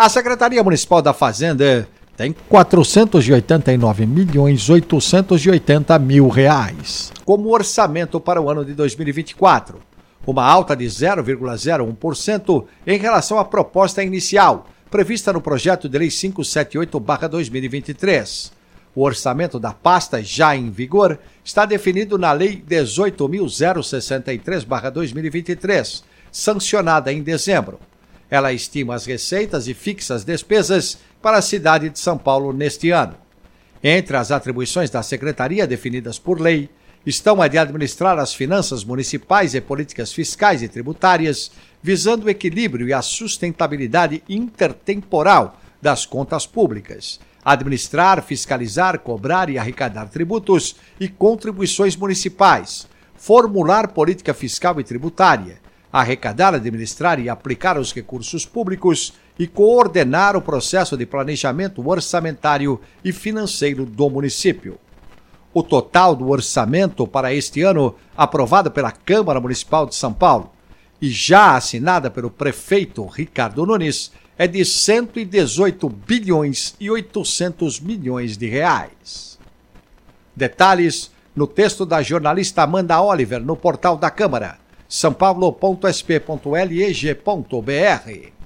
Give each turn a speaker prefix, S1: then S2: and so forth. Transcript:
S1: A Secretaria Municipal da Fazenda tem 489 milhões 880 mil reais como orçamento para o ano de 2024, uma alta de 0,01% em relação à proposta inicial prevista no projeto de lei 578/2023. O orçamento da pasta já em vigor está definido na lei 18.063/2023, sancionada em dezembro. Ela estima as receitas e fixa as despesas para a cidade de São Paulo neste ano. Entre as atribuições da secretaria definidas por lei estão a de administrar as finanças municipais e políticas fiscais e tributárias, visando o equilíbrio e a sustentabilidade intertemporal das contas públicas, administrar, fiscalizar, cobrar e arrecadar tributos e contribuições municipais, formular política fiscal e tributária, arrecadar, administrar e aplicar os recursos públicos e coordenar o processo de planejamento orçamentário e financeiro do município. O total do orçamento para este ano, aprovado pela Câmara Municipal de São Paulo e já assinada pelo prefeito Ricardo Nunes, é de 118 bilhões e 800 milhões de reais. Detalhes no texto da jornalista Amanda Oliver no portal da Câmara sãopaulo.sp.leg.br.